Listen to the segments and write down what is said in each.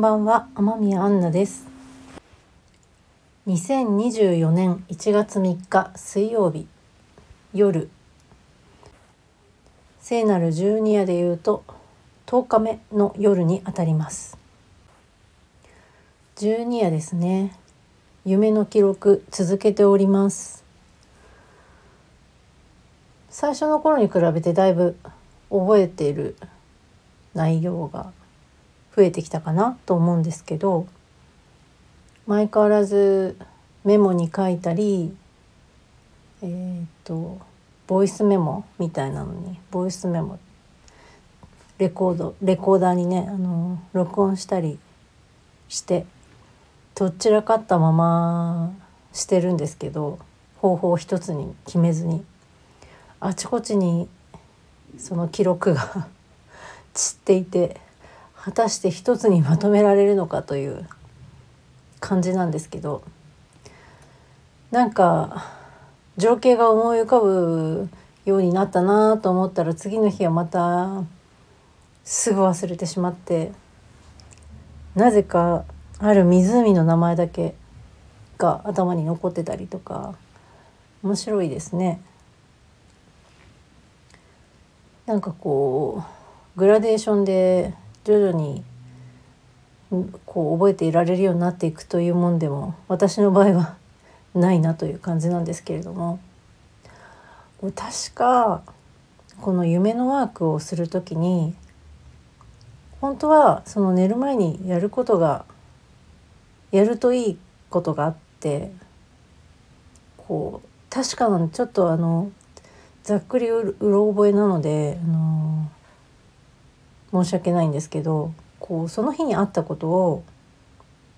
こんばんは、天宮アンナです。2024年1月3日水曜日夜聖なる十二夜でいうと10日目の夜にあたります。十二夜ですね。夢の記録続けております。最初の頃に比べてだいぶ覚えている内容が増えてきたかなと思うんですけど相変わらずメモに書いたりえー、っとボイスメモみたいなのにボイスメモレコードレコーダーにねあの録音したりしてどちらかったまましてるんですけど方法一つに決めずにあちこちにその記録が 散っていて果たして一つにまとめられるのかという感じなんですけどなんか情景が思い浮かぶようになったなと思ったら次の日はまたすぐ忘れてしまってなぜかある湖の名前だけが頭に残ってたりとか面白いですね。なんかこうグラデーションで徐々にこう覚えていられるようになっていくというもんでも私の場合はないなという感じなんですけれども。確かこの夢のワークをする時に本当はその寝る前にやることがやるといいことがあってこう確かなちょっとあのざっくりうろ覚えなので、あの申し訳ないんですけどこうその日にあったことを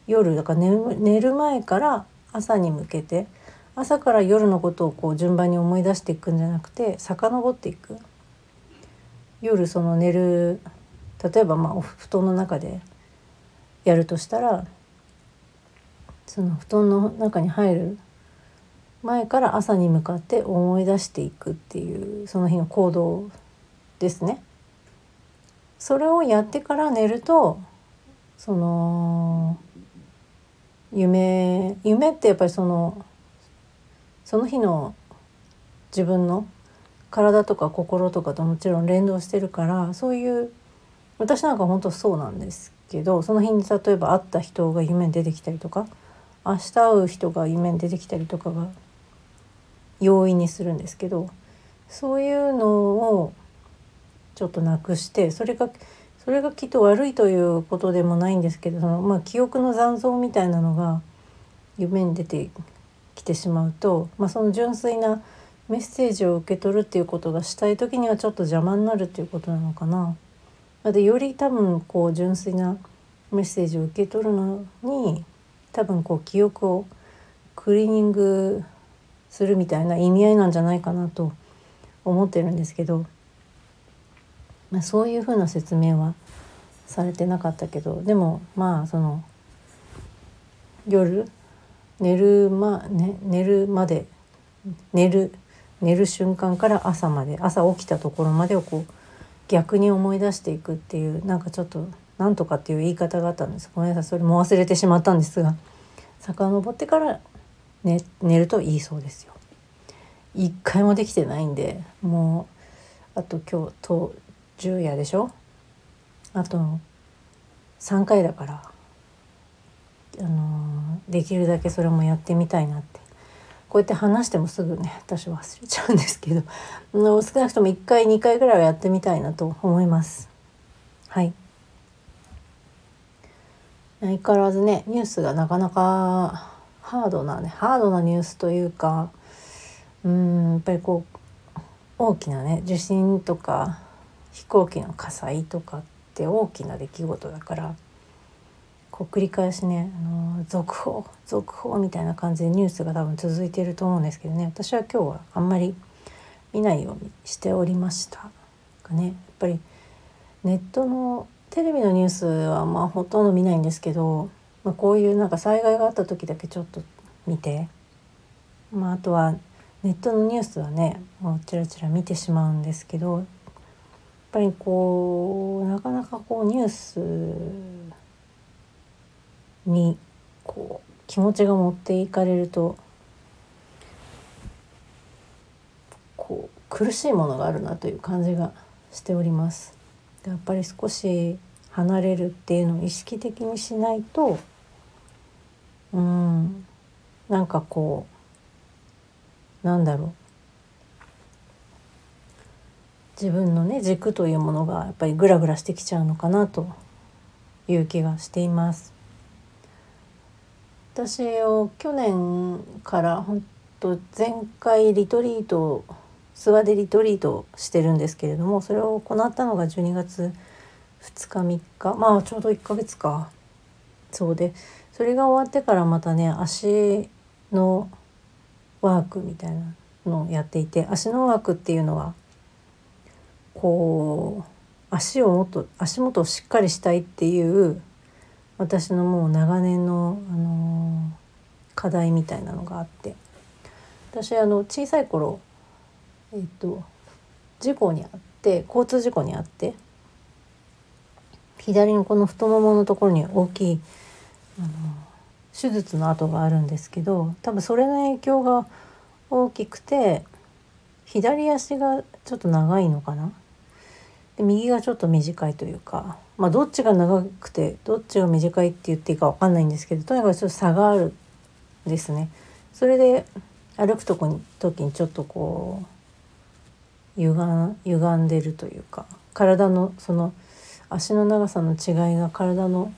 夜だから寝る前から朝に向けて朝から夜のことをこう順番に思い出していくんじゃなくて遡っていく夜その寝る例えばまあお布団の中でやるとしたらその布団の中に入る前から朝に向かって思い出していくっていうその日の行動ですね。それをやってから寝るとその夢夢ってやっぱりそのその日の自分の体とか心とかともちろん連動してるからそういう私なんか本当そうなんですけどその日に例えば会った人が夢に出てきたりとか明日会う人が夢に出てきたりとかが容易にするんですけどそういうのをちょっとなくしてそれがそれがきっと悪いということでもないんですけどその、まあ、記憶の残像みたいなのが夢に出てきてしまうと、まあ、その純粋なメッセージを受け取るっていうことがしたい時にはちょっと邪魔になるっていうことなのかな。でより多分こう純粋なメッセージを受け取るのに多分こう記憶をクリーニングするみたいな意味合いなんじゃないかなと思ってるんですけど、まあ、そういうふうな説明はされてなかったけどでもまあその夜寝る,、まね、寝るまで寝る寝る瞬間から朝まで朝起きたところまでをこう逆に思い出していくっていうなんかちょっとなんとかっていう言い方があったんですごめんなさいそれも忘れてしまったんですが遡ってから寝寝るといいそうですよ。一回もできてないんでもうあと今日と10夜でしょ？あと3回だから、あのー、できるだけそれもやってみたいなって。こうやって話してもすぐね私忘れちゃうんですけど少なくとも1回2回ぐらいはやってみたいなと思います。はい。相変わらずねニュースがなかなかハードなねハードなニュースというかうんやっぱりこう大きなね地震とか飛行機の火災とかって大きな出来事だからこう繰り返しね、あの続報続報みたいな感じでニュースが多分続いてると思うんですけどね。私は今日はあんまり見ないようにしておりましたがね。やっぱりネットのテレビのニュースはまあほとんど見ないんですけど、まあ、こういうなんか災害があった時だけちょっと見て、まあ、あとはネットのニュースはねもうチラチラ見てしまうんですけどぱりこうなかなかこうニュースにこう気持ちが持っていかれるとこう苦しいものがあるなという感じがしております。やっぱり少し離れるっていうのを意識的にしないとうんなんかこうなんだろう自分のね軸というものがやっぱりグラグラしてきちゃうのかなという気がしています。私を去年から本当前回リトリート諏訪でリトリートしてるんですけれどもそれを行ったのが12月2日3日まあちょうど1ヶ月かそうでそれが終わってからまたね足のワークみたいなのをやっていて足のワークっていうのはこう足をもっと足元をしっかりしたいっていう私のもう長年の、あのー、課題みたいなのがあって。私あの小さい頃えっ、と事故にあって交通事故にあって左のこの太もものところに大きいあの手術の跡があるんですけど多分それの影響が大きくて左足がちょっと長いのかな？で右がちょっと短いというかまあどっちが長くてどっちが短いって言っていいか分かんないんですけどとにかくちょっと差があるんですね。それで歩くとこに時にちょっとこう歪歪んでるというか体のその足の長さの違いが体の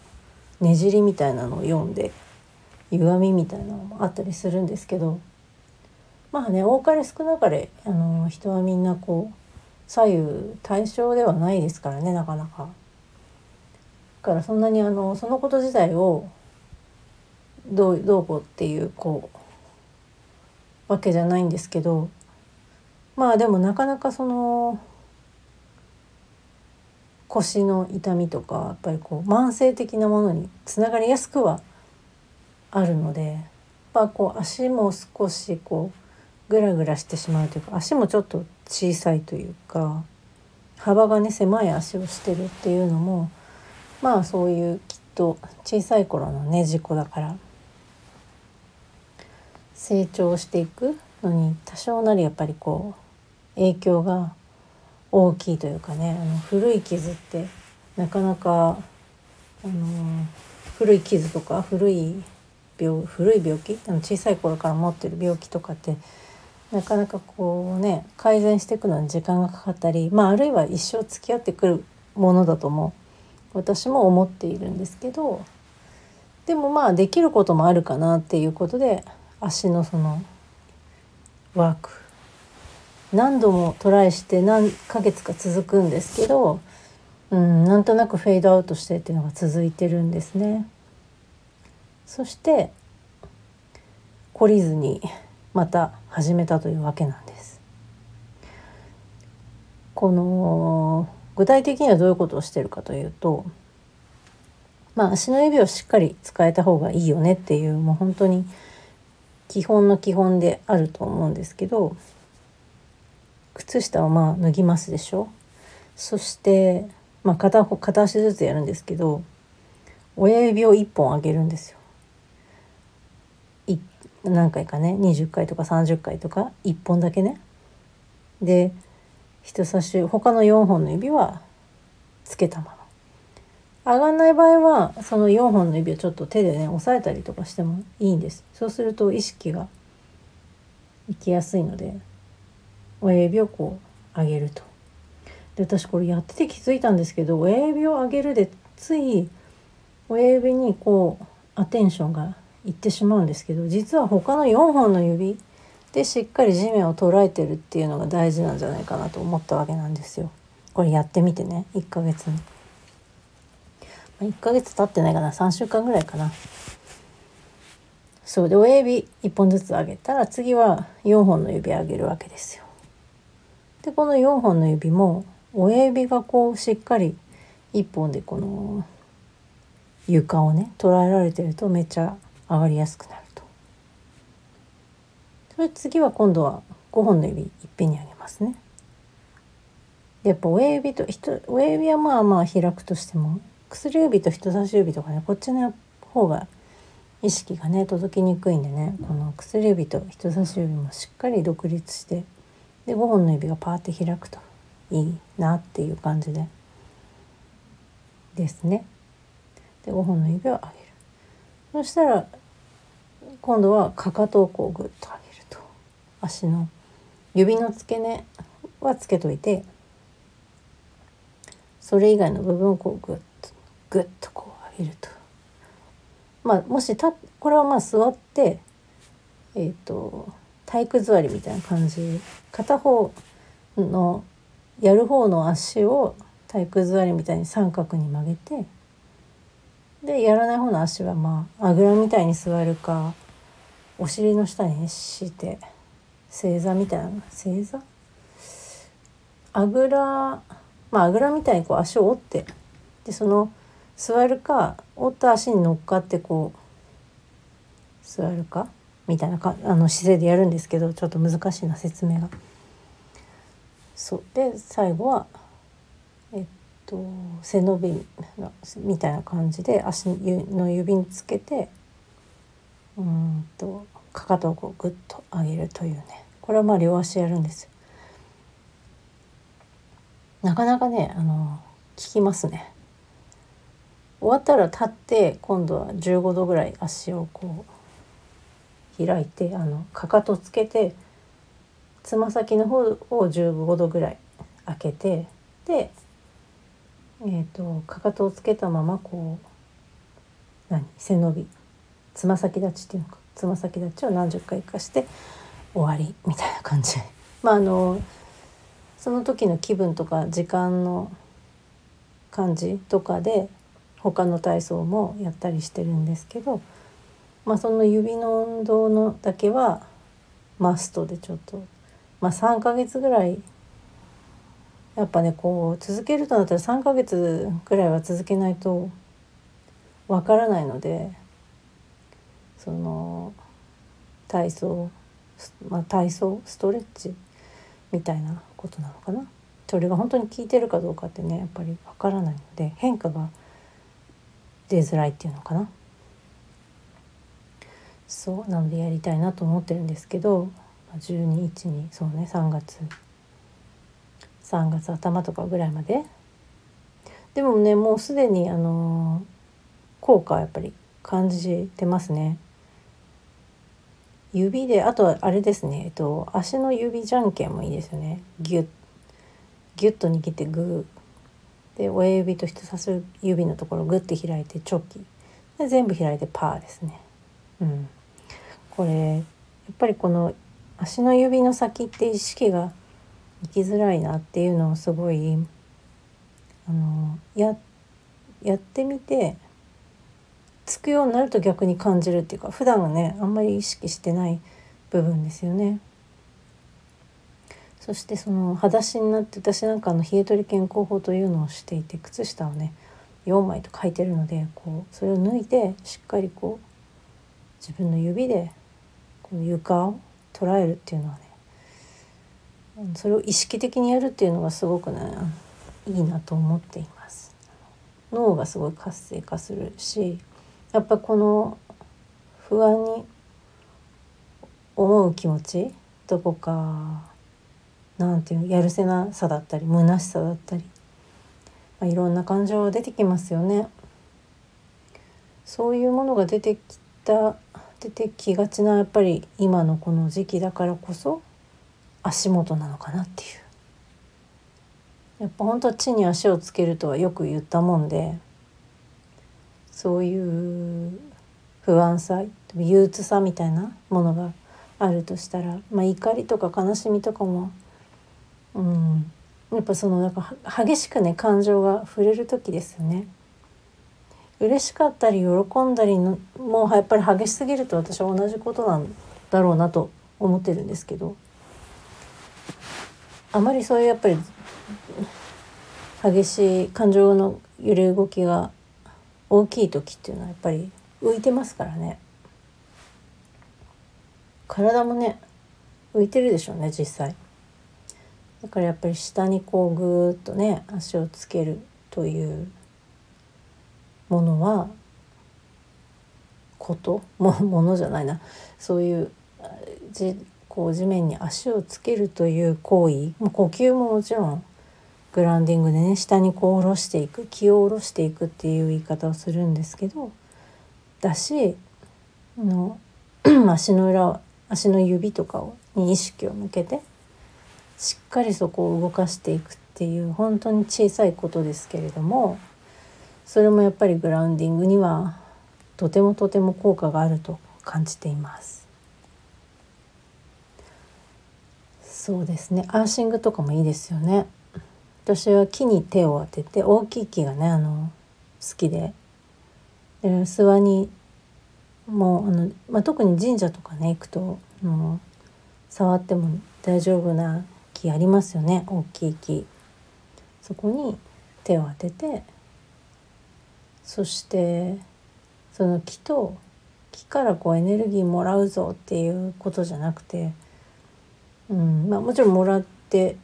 ねじりみたいなのを読んで歪みみたいなのもあったりするんですけどまあね多かれ少なかれあの人はみんなこう左右対称ではないですからねなかなか。だからそんなにあのそのこと自体をどうどうこうっていうこうわけじゃないんですけどまあでもなかなかその腰の痛みとかやっぱりこう慢性的なものにつながりやすくはあるのでやっこう足も少しこうグラグラしてしまうというか足もちょっと小さいというか幅がね狭い足をしてるっていうのもまあそういうきっと小さい頃のね事故だから成長していくのに多少なりやっぱりこう影響が大きいというかねあの古い傷ってなかなかあの古い傷とか古い病古い病気？あの小さい頃から持ってる病気とかってなかなかこうね改善していくのに時間がかかったり、まあ、あるいは一生付き合ってくるものだとも私も思っているんですけどでもまあできることもあるかなっていうことで足のそのワーク何度もトライして何ヶ月か続くんですけど、うん、なんとなくフェードアウトしてっていうのが続いてるんですね。そして懲りずにまた始めたというわけなんです。この具体的にはどういうことをしてるかというとまあ足の指をしっかり使えた方がいいよねっていうもう本当に基本の基本であると思うんですけど靴下をまあ脱ぎますでしょそしてまあ片片足ずつやるんですけど親指を1本上げるんですよ。何回かね20回とか30回とか1本だけね。で人差し他の4本の指はつけたまま。上がんない場合はその4本の指をちょっと手でね押さえたりとかしてもいいんです。そうすると意識がいきやすいので親指をこう上げると。で私これやってて気づいたんですけど親指を上げるでつい親指にこうアテンションがいってしまうんですけど実は他の4本の指でしっかり地面を捉えてるっていうのが大事なんじゃないかなと思ったわけなんですよ。これやってみてね1ヶ月に。1ヶ月経ってないかな3週間ぐらいかな。そうで親指1本ずつ上げたら次は4本の指上げるわけですよ。でこの4本の指も親指がこうしっかり1本でこの床をね捉えられてるとめっちゃ上がりやすくなると。それ次は今度は5本の指いっぺんに上げますね。やっぱ親指と人親指はまあまあ開くとしても薬指と人差し指とかねこっちの方が意識がね届きにくいんでねこの薬指と人差し指もしっかり独立してで5本の指がパーって開くといいなっていう感じでですね。で5本の指を上げる。そしたら今度はかかとをこうグッと上げると足の指の付け根はつけといてそれ以外の部分をこうグッとグッとこう上げると。まあ、もしたこれはまあ座ってえっ、ー、と体育座りみたいな感じ片方のやる方の足を体育座りみたいに三角に曲げてでやらない方の足はまああぐらみたいに座るかお尻の下にして正座みたいな正座？あぐらまああぐらみたいにこう足を折ってでその座るか折った足に乗っかってこう座るかみたいなかあの姿勢でやるんですけどちょっと難しいな説明が。そうで最後はと背伸びみたいな感じで足の指につけてうんとかかとをこうグッと上げるというねこれはまあ両足やるんです。なかなかねあの効きますね。終わったら立って今度は15度ぐらい足をこう開いてあのかかとつけてつま先の方を15度ぐらい開けてで、えーと、かかとをつけたままこう何？背伸び。つま先立ちっていうのか。つま先立ちを何十回かして終わりみたいな感じ。まああのその時の気分とか時間の感じとかで他の体操もやったりしてるんですけど、まあ、その指の運動のだけはマストでちょっと、まあ、3ヶ月ぐらいやっぱねこう続けるとなったら3ヶ月ぐらいは続けないとわからないのでその体操、まあ、体操ストレッチみたいなことなのかな。それが本当に効いてるかどうかってねやっぱりわからないので変化が出づらいっていうのかな。そうなのでやりたいなと思ってるんですけど12日にそうね3月3月頭とかぐらいまで。でもねもうすでにあの効果はやっぱり感じてますね。指であとはあれですね、えっと、足の指じゃんけんもいいですよね。ギュッギュッと握ってグー。で親指と人差し指のところグッて開いてチョキ。で全部開いてパーですね。うん。これやっぱりこの足の指の先って意識が行きづらいなっていうのをすごいあのややってみてつくようになると逆に感じるっていうか普段はねあんまり意識してない部分ですよね。そしてその裸足になって私なんかの冷え取り健康法というのをしていて靴下をね4枚と書いてるのでこうそれを脱いでしっかりこう自分の指でこの床を捉えるっていうのはねそれを意識的にやるっていうのがすごくねいいなと思っています。脳がすごい活性化するしやっぱこの不安に思う気持ちどこかなんていうやるせなさだったり虚しさだったり、まあ、いろんな感情出てきますよね。そういうものが出てきた出てきがちなやっぱり今のこの時期だからこそ足元なのかなっていうやっぱ本当地に足をつけるとはよく言ったもんでそういう不安さ憂鬱さみたいなものがあるとしたら、まあ、怒りとか悲しみとかも、うん、やっぱそのなんか激しくね感情が触れる時ですよね。嬉しかったり喜んだりのもうやっぱり激しすぎると私は同じことなんだろうなと思ってるんですけどあまりそういうやっぱり激しい感情の揺れ動きが大きい時っていうのはやっぱり浮いてますからね。体もね浮いてるでしょうね実際。だからやっぱり下にこうぐーっとね足をつけるというものはこと？もものじゃないな。そういうじこう地面に足をつけるという行為呼吸ももちろんグランディングでね下にこう下ろしていく気を下ろしていくっていう言い方をするんですけどだしの 足の裏足の指とかをに意識を向けてしっかりそこを動かしていくっていう本当に小さいことですけれどもそれもやっぱりグラウンディングにはとてもとても効果があると感じています。そうですねアーシングとかもいいですよね。私は木に手を当てて大きい木がねあの好きでで諏訪にもうあの、まあ、特に神社とかね行くともう触っても大丈夫な木ありますよね大きい木。そこに手を当ててそしてその木と木からこうエネルギーもらうぞっていうことじゃなくて、うん。まあ、もちろんもらって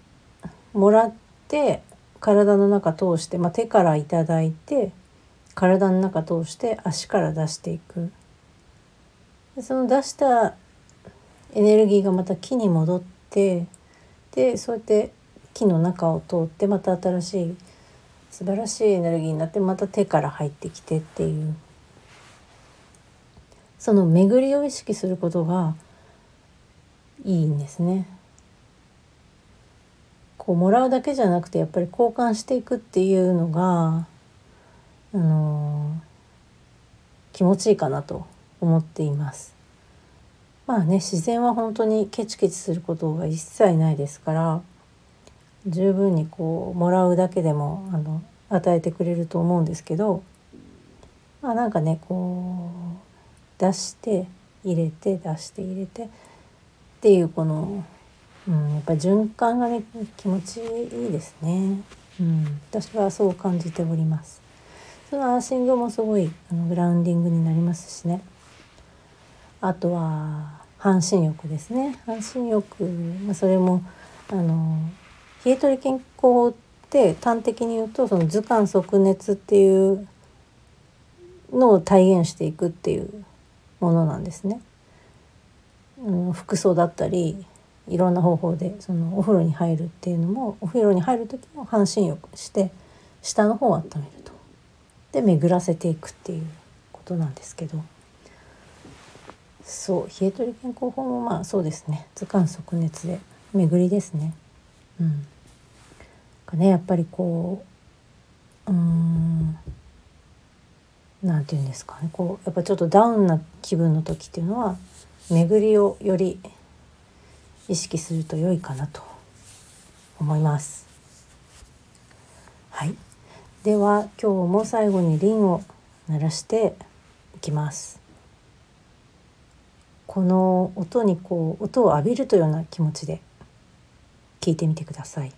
もらって体の中通して、まあ、手から頂いて体の中通して足から出していく。でその出したエネルギーがまた木に戻ってでそうやって木の中を通ってまた新しい素晴らしいエネルギーになってまた手から入ってきてっていう。その巡りを意識することがいいんですね。こうもらうだけじゃなくてやっぱり交換していくっていうのがあのー、気持ちいいかなと思っています。まあね自然は本当にケチケチすることが一切ないですから十分にこうもらうだけでもあの与えてくれると思うんですけどまあなんかねこう出して入れて出して入れてっていうこの、うん、やっぱ循環がね気持ちいいですね。うん、私はそう感じております。そのアーシングもすごいあのグラウンディングになりますしね。あとは半身浴ですね。半身浴、まあ、それもあの冷え取り健康法って端的に言うとその図鑑即熱っていうのを体現していくっていうものなんですね。うん、服装だったりいろんな方法でそのお風呂に入るっていうのもお風呂に入る時も半身浴して下の方を温めると。で巡らせていくっていうことなんですけどそう冷え取り健康法もまあそうですね図鑑即熱で巡りですね。うんかねやっぱりこううんなんて言うんですかねこうやっぱちょっとダウンな気分の時っていうのは巡りをより意識すると良いかなと思います。はい、では今日も最後にリンを鳴らしていきます。この音にこう音を浴びるというような気持ちで聞いてみてください。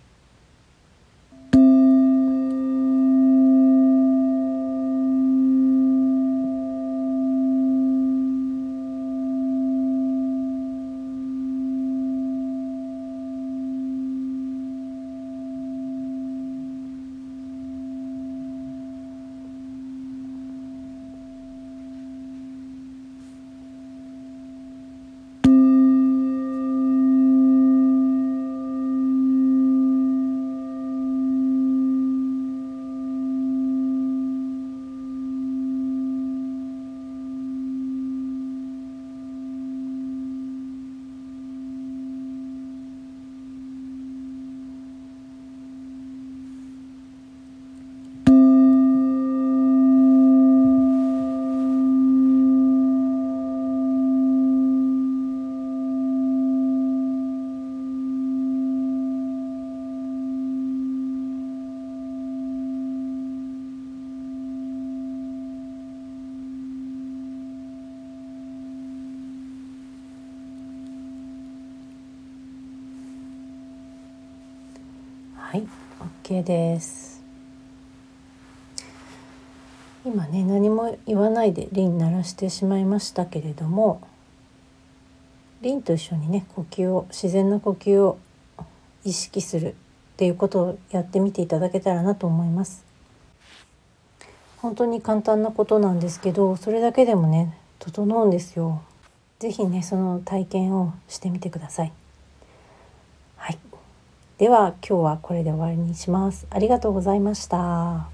はい OK です今ね何も言わないでリン鳴らしてしまいましたけれどもリンと一緒にね呼吸を自然な呼吸を意識するっていうことをやってみていただけたらなと思います本当に簡単なことなんですけどそれだけでもね整うんですよ。ぜひねその体験をしてみてくださ。い。では今日はこれで終わりにします。ありがとうございました。